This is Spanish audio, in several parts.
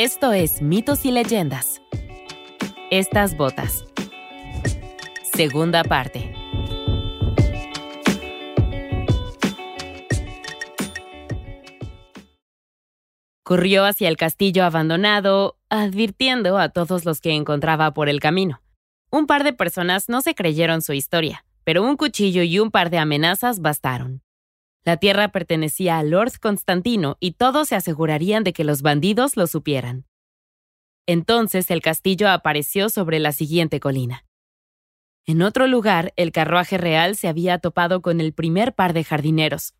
Esto es Mitos y Leyendas. Estas botas. Segunda parte. Corrió hacia el castillo abandonado, advirtiendo a todos los que encontraba por el camino. Un par de personas no se creyeron su historia, pero un cuchillo y un par de amenazas bastaron. La tierra pertenecía a Lord Constantino y todos se asegurarían de que los bandidos lo supieran. Entonces el castillo apareció sobre la siguiente colina. En otro lugar, el carruaje real se había topado con el primer par de jardineros.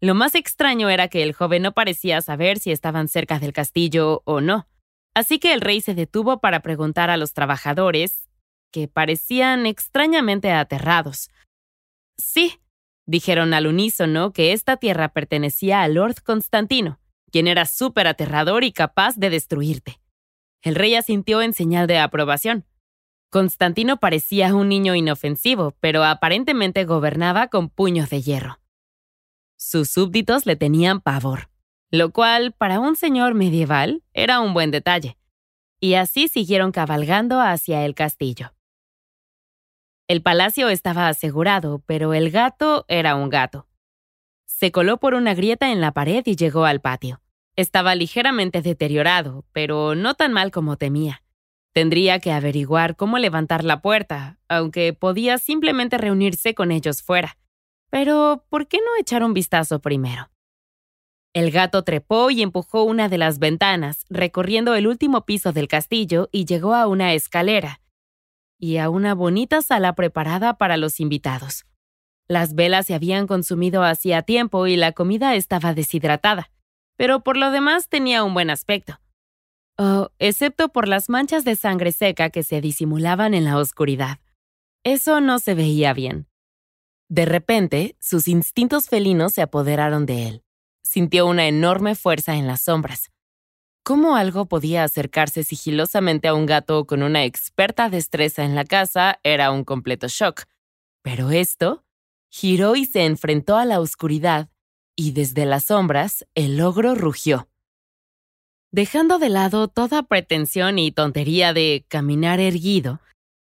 Lo más extraño era que el joven no parecía saber si estaban cerca del castillo o no, así que el rey se detuvo para preguntar a los trabajadores, que parecían extrañamente aterrados. Sí, Dijeron al unísono que esta tierra pertenecía a Lord Constantino, quien era súper aterrador y capaz de destruirte. El rey asintió en señal de aprobación. Constantino parecía un niño inofensivo, pero aparentemente gobernaba con puños de hierro. Sus súbditos le tenían pavor, lo cual, para un señor medieval, era un buen detalle. Y así siguieron cabalgando hacia el castillo. El palacio estaba asegurado, pero el gato era un gato. Se coló por una grieta en la pared y llegó al patio. Estaba ligeramente deteriorado, pero no tan mal como temía. Tendría que averiguar cómo levantar la puerta, aunque podía simplemente reunirse con ellos fuera. Pero, ¿por qué no echar un vistazo primero? El gato trepó y empujó una de las ventanas, recorriendo el último piso del castillo y llegó a una escalera, y a una bonita sala preparada para los invitados. Las velas se habían consumido hacía tiempo y la comida estaba deshidratada, pero por lo demás tenía un buen aspecto. Oh, excepto por las manchas de sangre seca que se disimulaban en la oscuridad. Eso no se veía bien. De repente, sus instintos felinos se apoderaron de él. Sintió una enorme fuerza en las sombras. ¿Cómo algo podía acercarse sigilosamente a un gato con una experta destreza en la casa era un completo shock. Pero esto giró y se enfrentó a la oscuridad, y desde las sombras el ogro rugió. Dejando de lado toda pretensión y tontería de caminar erguido,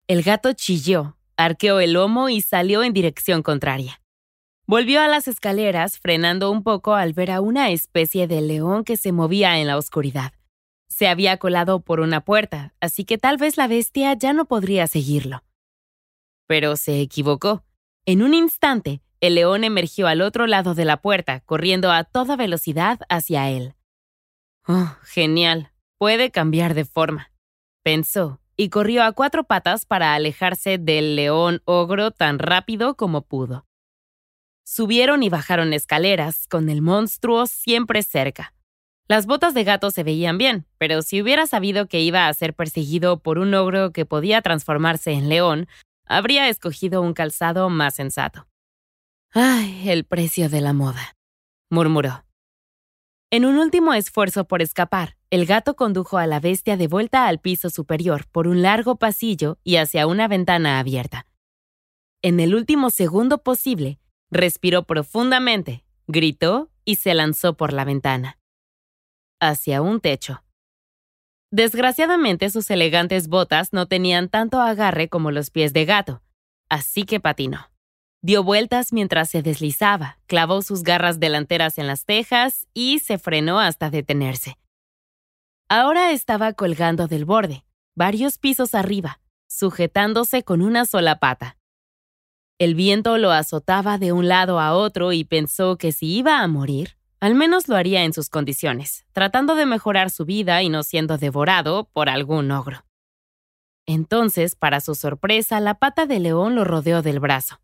el gato chilló, arqueó el lomo y salió en dirección contraria. Volvió a las escaleras, frenando un poco al ver a una especie de león que se movía en la oscuridad. Se había colado por una puerta, así que tal vez la bestia ya no podría seguirlo. Pero se equivocó. En un instante, el león emergió al otro lado de la puerta, corriendo a toda velocidad hacia él. Oh, genial. Puede cambiar de forma, pensó, y corrió a cuatro patas para alejarse del león ogro tan rápido como pudo. Subieron y bajaron escaleras, con el monstruo siempre cerca. Las botas de gato se veían bien, pero si hubiera sabido que iba a ser perseguido por un ogro que podía transformarse en león, habría escogido un calzado más sensato. Ay, el precio de la moda, murmuró. En un último esfuerzo por escapar, el gato condujo a la bestia de vuelta al piso superior por un largo pasillo y hacia una ventana abierta. En el último segundo posible, Respiró profundamente, gritó y se lanzó por la ventana. Hacia un techo. Desgraciadamente sus elegantes botas no tenían tanto agarre como los pies de gato, así que patinó. Dio vueltas mientras se deslizaba, clavó sus garras delanteras en las tejas y se frenó hasta detenerse. Ahora estaba colgando del borde, varios pisos arriba, sujetándose con una sola pata. El viento lo azotaba de un lado a otro y pensó que si iba a morir, al menos lo haría en sus condiciones, tratando de mejorar su vida y no siendo devorado por algún ogro. Entonces, para su sorpresa, la pata de león lo rodeó del brazo.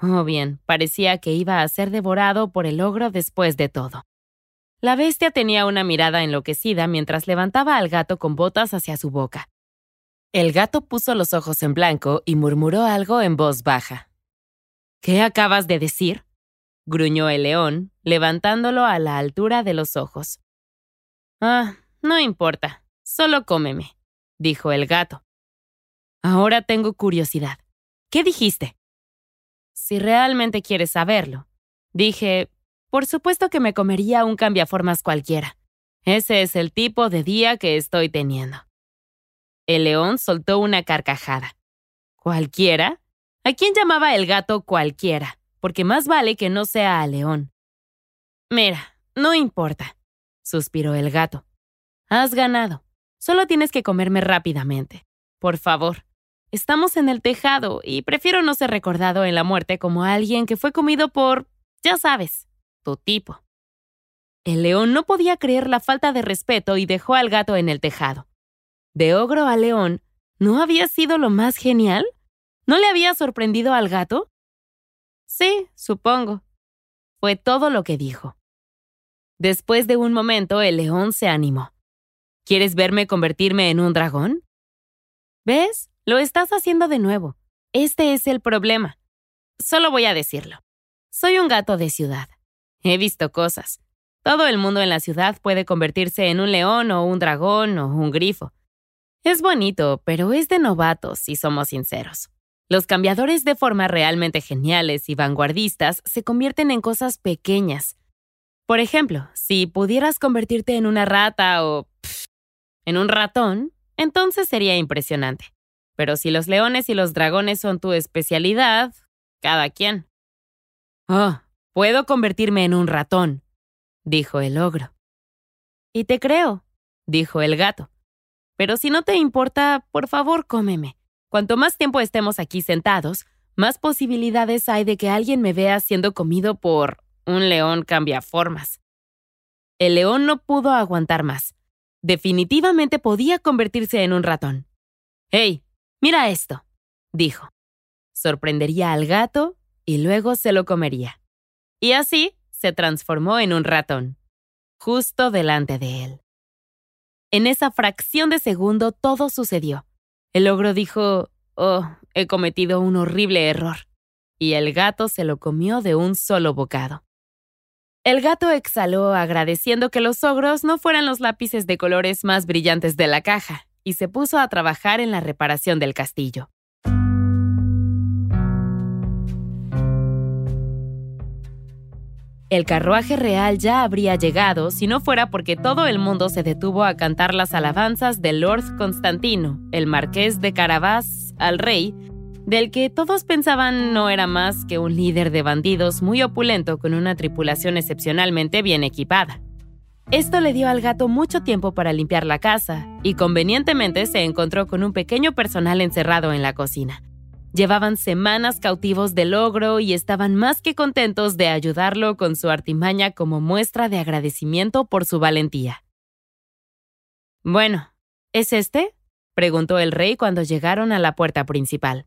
Oh bien, parecía que iba a ser devorado por el ogro después de todo. La bestia tenía una mirada enloquecida mientras levantaba al gato con botas hacia su boca. El gato puso los ojos en blanco y murmuró algo en voz baja. ¿Qué acabas de decir? gruñó el león, levantándolo a la altura de los ojos. Ah, no importa, solo cómeme, dijo el gato. Ahora tengo curiosidad. ¿Qué dijiste? Si realmente quieres saberlo, dije, por supuesto que me comería un cambiaformas cualquiera. Ese es el tipo de día que estoy teniendo. El león soltó una carcajada. ¿Cualquiera? ¿A quién llamaba el gato cualquiera? Porque más vale que no sea al león. Mira, no importa, suspiró el gato. Has ganado. Solo tienes que comerme rápidamente. Por favor. Estamos en el tejado y prefiero no ser recordado en la muerte como alguien que fue comido por, ya sabes, tu tipo. El león no podía creer la falta de respeto y dejó al gato en el tejado. De ogro a león, ¿no había sido lo más genial? ¿No le había sorprendido al gato? Sí, supongo. Fue todo lo que dijo. Después de un momento, el león se animó. ¿Quieres verme convertirme en un dragón? ¿Ves? Lo estás haciendo de nuevo. Este es el problema. Solo voy a decirlo. Soy un gato de ciudad. He visto cosas. Todo el mundo en la ciudad puede convertirse en un león o un dragón o un grifo. Es bonito, pero es de novatos, si somos sinceros. Los cambiadores de forma realmente geniales y vanguardistas se convierten en cosas pequeñas, por ejemplo, si pudieras convertirte en una rata o en un ratón, entonces sería impresionante. Pero si los leones y los dragones son tu especialidad, cada quien. Oh, puedo convertirme en un ratón, dijo el ogro. Y te creo, dijo el gato. Pero si no te importa, por favor, cómeme. Cuanto más tiempo estemos aquí sentados, más posibilidades hay de que alguien me vea siendo comido por un león cambia formas. El león no pudo aguantar más. Definitivamente podía convertirse en un ratón. ¡Hey! Mira esto, dijo. Sorprendería al gato y luego se lo comería. Y así se transformó en un ratón, justo delante de él. En esa fracción de segundo todo sucedió. El ogro dijo, Oh, he cometido un horrible error. Y el gato se lo comió de un solo bocado. El gato exhaló agradeciendo que los ogros no fueran los lápices de colores más brillantes de la caja, y se puso a trabajar en la reparación del castillo. El carruaje real ya habría llegado si no fuera porque todo el mundo se detuvo a cantar las alabanzas de Lord Constantino, el marqués de Carabás, al rey, del que todos pensaban no era más que un líder de bandidos muy opulento con una tripulación excepcionalmente bien equipada. Esto le dio al gato mucho tiempo para limpiar la casa y convenientemente se encontró con un pequeño personal encerrado en la cocina. Llevaban semanas cautivos del ogro y estaban más que contentos de ayudarlo con su artimaña como muestra de agradecimiento por su valentía. Bueno, ¿es este? preguntó el rey cuando llegaron a la puerta principal.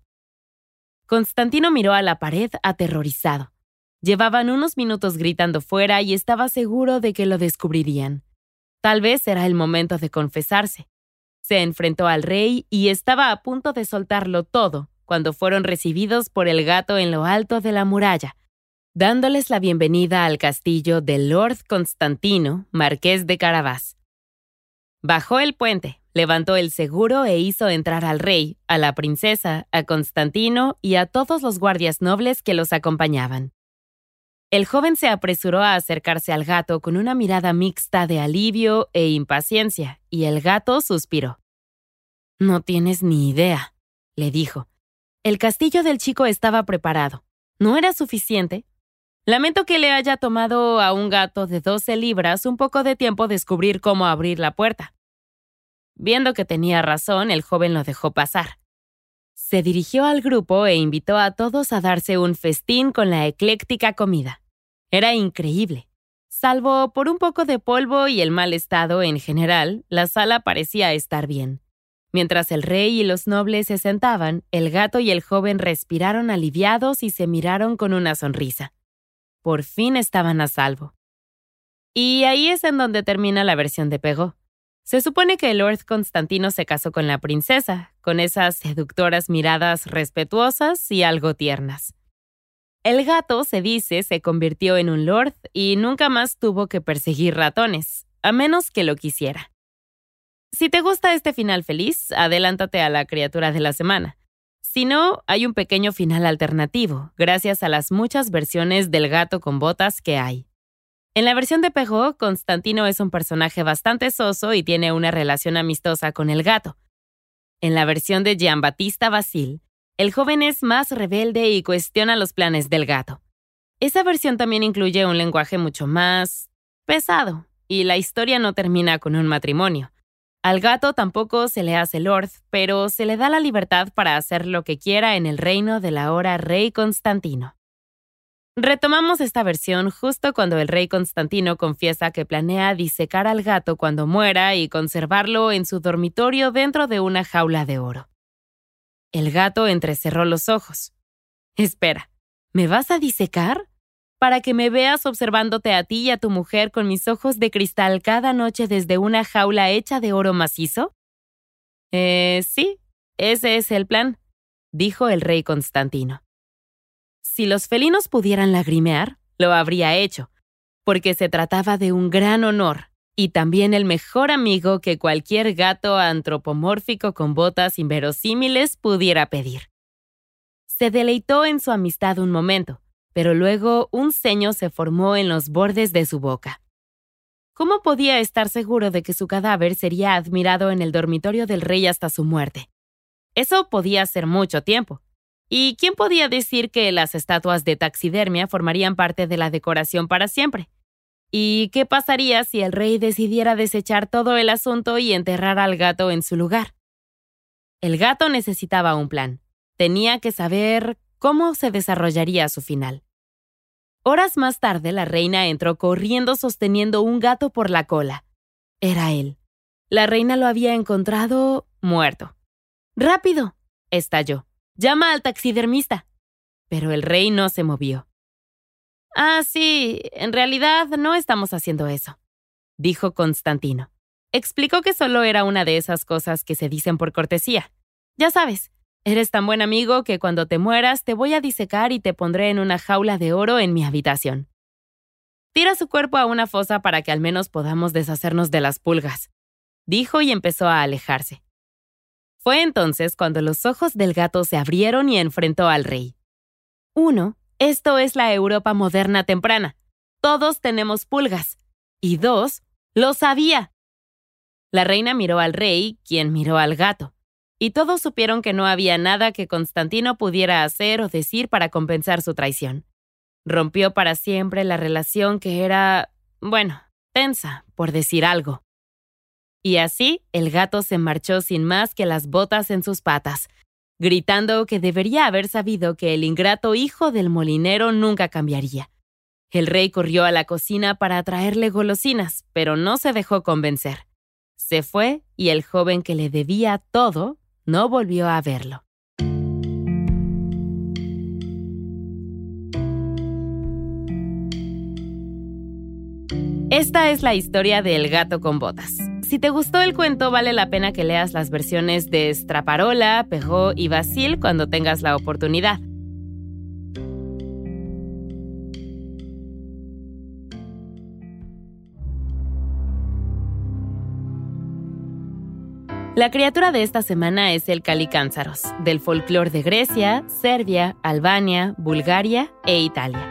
Constantino miró a la pared aterrorizado. Llevaban unos minutos gritando fuera y estaba seguro de que lo descubrirían. Tal vez era el momento de confesarse. Se enfrentó al rey y estaba a punto de soltarlo todo cuando fueron recibidos por el gato en lo alto de la muralla, dándoles la bienvenida al castillo de Lord Constantino, marqués de Carabás. Bajó el puente, levantó el seguro e hizo entrar al rey, a la princesa, a Constantino y a todos los guardias nobles que los acompañaban. El joven se apresuró a acercarse al gato con una mirada mixta de alivio e impaciencia, y el gato suspiró. No tienes ni idea, le dijo. El castillo del chico estaba preparado. ¿No era suficiente? Lamento que le haya tomado a un gato de 12 libras un poco de tiempo descubrir cómo abrir la puerta. Viendo que tenía razón, el joven lo dejó pasar. Se dirigió al grupo e invitó a todos a darse un festín con la ecléctica comida. Era increíble. Salvo por un poco de polvo y el mal estado en general, la sala parecía estar bien. Mientras el rey y los nobles se sentaban, el gato y el joven respiraron aliviados y se miraron con una sonrisa. Por fin estaban a salvo. Y ahí es en donde termina la versión de Pegó. Se supone que Lord Constantino se casó con la princesa, con esas seductoras miradas respetuosas y algo tiernas. El gato, se dice, se convirtió en un lord y nunca más tuvo que perseguir ratones, a menos que lo quisiera. Si te gusta este final feliz, adelántate a la criatura de la semana. Si no, hay un pequeño final alternativo, gracias a las muchas versiones del gato con botas que hay. En la versión de Perrault, Constantino es un personaje bastante soso y tiene una relación amistosa con el gato. En la versión de Giambattista Basile, el joven es más rebelde y cuestiona los planes del gato. Esa versión también incluye un lenguaje mucho más pesado, y la historia no termina con un matrimonio. Al gato tampoco se le hace lord, pero se le da la libertad para hacer lo que quiera en el reino del ahora rey Constantino. Retomamos esta versión justo cuando el rey Constantino confiesa que planea disecar al gato cuando muera y conservarlo en su dormitorio dentro de una jaula de oro. El gato entrecerró los ojos. Espera, ¿me vas a disecar? ¿Para que me veas observándote a ti y a tu mujer con mis ojos de cristal cada noche desde una jaula hecha de oro macizo? Eh, sí, ese es el plan, dijo el rey Constantino. Si los felinos pudieran lagrimear, lo habría hecho, porque se trataba de un gran honor y también el mejor amigo que cualquier gato antropomórfico con botas inverosímiles pudiera pedir. Se deleitó en su amistad un momento, pero luego un ceño se formó en los bordes de su boca. ¿Cómo podía estar seguro de que su cadáver sería admirado en el dormitorio del rey hasta su muerte? Eso podía ser mucho tiempo, ¿Y quién podía decir que las estatuas de taxidermia formarían parte de la decoración para siempre? ¿Y qué pasaría si el rey decidiera desechar todo el asunto y enterrar al gato en su lugar? El gato necesitaba un plan. Tenía que saber cómo se desarrollaría su final. Horas más tarde, la reina entró corriendo sosteniendo un gato por la cola. Era él. La reina lo había encontrado muerto. ¡Rápido! estalló. Llama al taxidermista. Pero el rey no se movió. Ah, sí, en realidad no estamos haciendo eso, dijo Constantino. Explicó que solo era una de esas cosas que se dicen por cortesía. Ya sabes, eres tan buen amigo que cuando te mueras te voy a disecar y te pondré en una jaula de oro en mi habitación. Tira su cuerpo a una fosa para que al menos podamos deshacernos de las pulgas, dijo y empezó a alejarse. Fue entonces cuando los ojos del gato se abrieron y enfrentó al rey. Uno, esto es la Europa moderna temprana. Todos tenemos pulgas. Y dos, lo sabía. La reina miró al rey, quien miró al gato. Y todos supieron que no había nada que Constantino pudiera hacer o decir para compensar su traición. Rompió para siempre la relación que era, bueno, tensa, por decir algo. Y así el gato se marchó sin más que las botas en sus patas, gritando que debería haber sabido que el ingrato hijo del molinero nunca cambiaría. El rey corrió a la cocina para traerle golosinas, pero no se dejó convencer. Se fue y el joven que le debía todo no volvió a verlo. Esta es la historia del gato con botas. Si te gustó el cuento, vale la pena que leas las versiones de Straparola, Perrault y Basil cuando tengas la oportunidad. La criatura de esta semana es el Calicánzaros, del folclore de Grecia, Serbia, Albania, Bulgaria e Italia.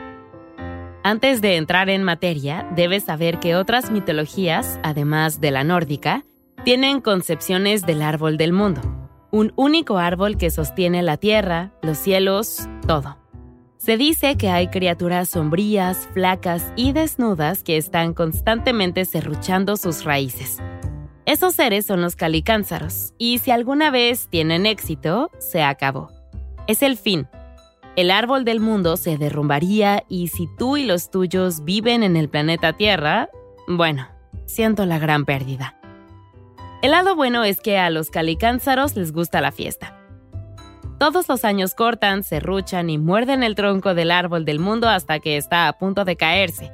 Antes de entrar en materia, debes saber que otras mitologías, además de la nórdica, tienen concepciones del árbol del mundo, un único árbol que sostiene la tierra, los cielos, todo. Se dice que hay criaturas sombrías, flacas y desnudas que están constantemente serruchando sus raíces. Esos seres son los calicánzaros, y si alguna vez tienen éxito, se acabó. Es el fin, el árbol del mundo se derrumbaría y si tú y los tuyos viven en el planeta Tierra, bueno, siento la gran pérdida. El lado bueno es que a los calicánzaros les gusta la fiesta. Todos los años cortan, serruchan y muerden el tronco del árbol del mundo hasta que está a punto de caerse.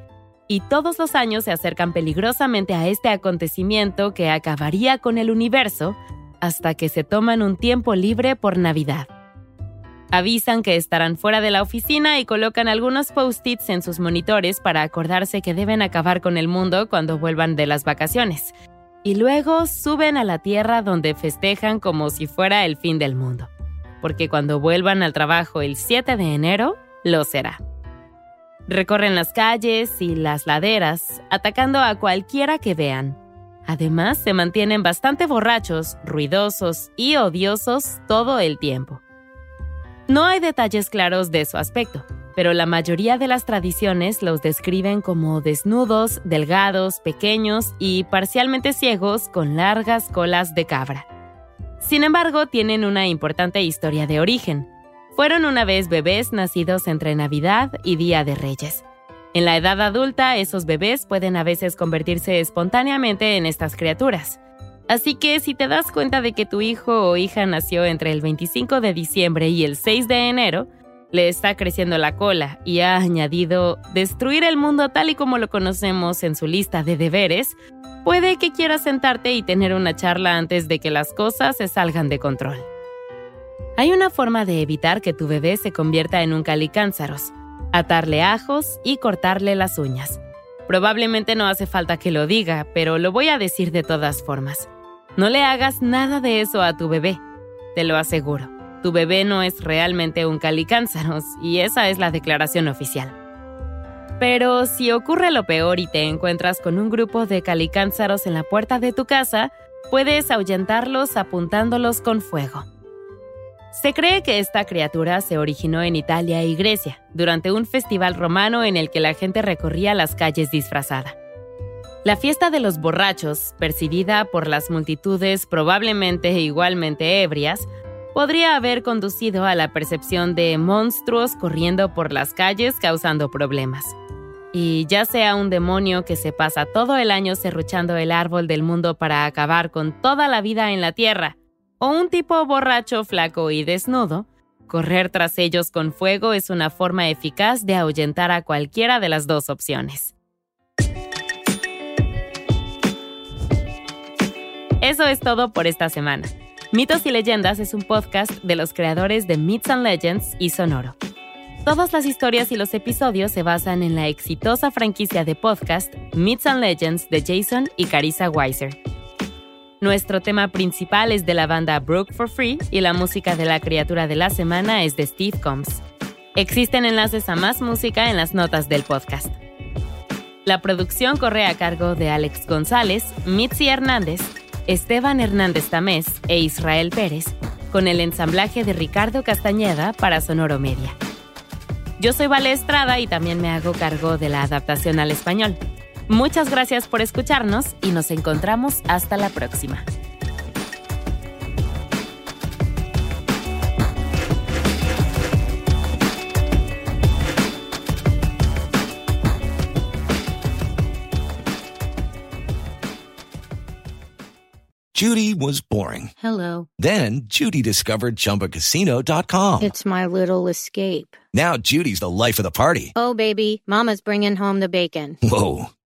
Y todos los años se acercan peligrosamente a este acontecimiento que acabaría con el universo hasta que se toman un tiempo libre por Navidad. Avisan que estarán fuera de la oficina y colocan algunos post-its en sus monitores para acordarse que deben acabar con el mundo cuando vuelvan de las vacaciones. Y luego suben a la Tierra donde festejan como si fuera el fin del mundo. Porque cuando vuelvan al trabajo el 7 de enero, lo será. Recorren las calles y las laderas, atacando a cualquiera que vean. Además, se mantienen bastante borrachos, ruidosos y odiosos todo el tiempo. No hay detalles claros de su aspecto, pero la mayoría de las tradiciones los describen como desnudos, delgados, pequeños y parcialmente ciegos con largas colas de cabra. Sin embargo, tienen una importante historia de origen. Fueron una vez bebés nacidos entre Navidad y Día de Reyes. En la edad adulta, esos bebés pueden a veces convertirse espontáneamente en estas criaturas. Así que si te das cuenta de que tu hijo o hija nació entre el 25 de diciembre y el 6 de enero, le está creciendo la cola y ha añadido destruir el mundo tal y como lo conocemos en su lista de deberes, puede que quieras sentarte y tener una charla antes de que las cosas se salgan de control. Hay una forma de evitar que tu bebé se convierta en un calicánzaros, atarle ajos y cortarle las uñas. Probablemente no hace falta que lo diga, pero lo voy a decir de todas formas. No le hagas nada de eso a tu bebé, te lo aseguro. Tu bebé no es realmente un calicánzaros y esa es la declaración oficial. Pero si ocurre lo peor y te encuentras con un grupo de calicánzaros en la puerta de tu casa, puedes ahuyentarlos apuntándolos con fuego. Se cree que esta criatura se originó en Italia y Grecia, durante un festival romano en el que la gente recorría las calles disfrazada. La fiesta de los borrachos, percibida por las multitudes probablemente igualmente ebrias, podría haber conducido a la percepción de monstruos corriendo por las calles causando problemas. Y ya sea un demonio que se pasa todo el año serruchando el árbol del mundo para acabar con toda la vida en la tierra, o un tipo borracho, flaco y desnudo, correr tras ellos con fuego es una forma eficaz de ahuyentar a cualquiera de las dos opciones. Eso es todo por esta semana. Mitos y Leyendas es un podcast de los creadores de Myths and Legends y Sonoro. Todas las historias y los episodios se basan en la exitosa franquicia de podcast Myths and Legends de Jason y Carissa Weiser. Nuestro tema principal es de la banda Broke for Free y la música de la criatura de la semana es de Steve Combs. Existen enlaces a más música en las notas del podcast. La producción corre a cargo de Alex González, Mitzi Hernández, Esteban Hernández Tamés e Israel Pérez, con el ensamblaje de Ricardo Castañeda para Sonoro Media. Yo soy Vale Estrada y también me hago cargo de la adaptación al español. Muchas gracias por escucharnos y nos encontramos hasta la próxima. Judy was boring. Hello. Then Judy discovered ChumbaCasino.com. It's my little escape. Now Judy's the life of the party. Oh, baby, Mama's bringing home the bacon. Whoa,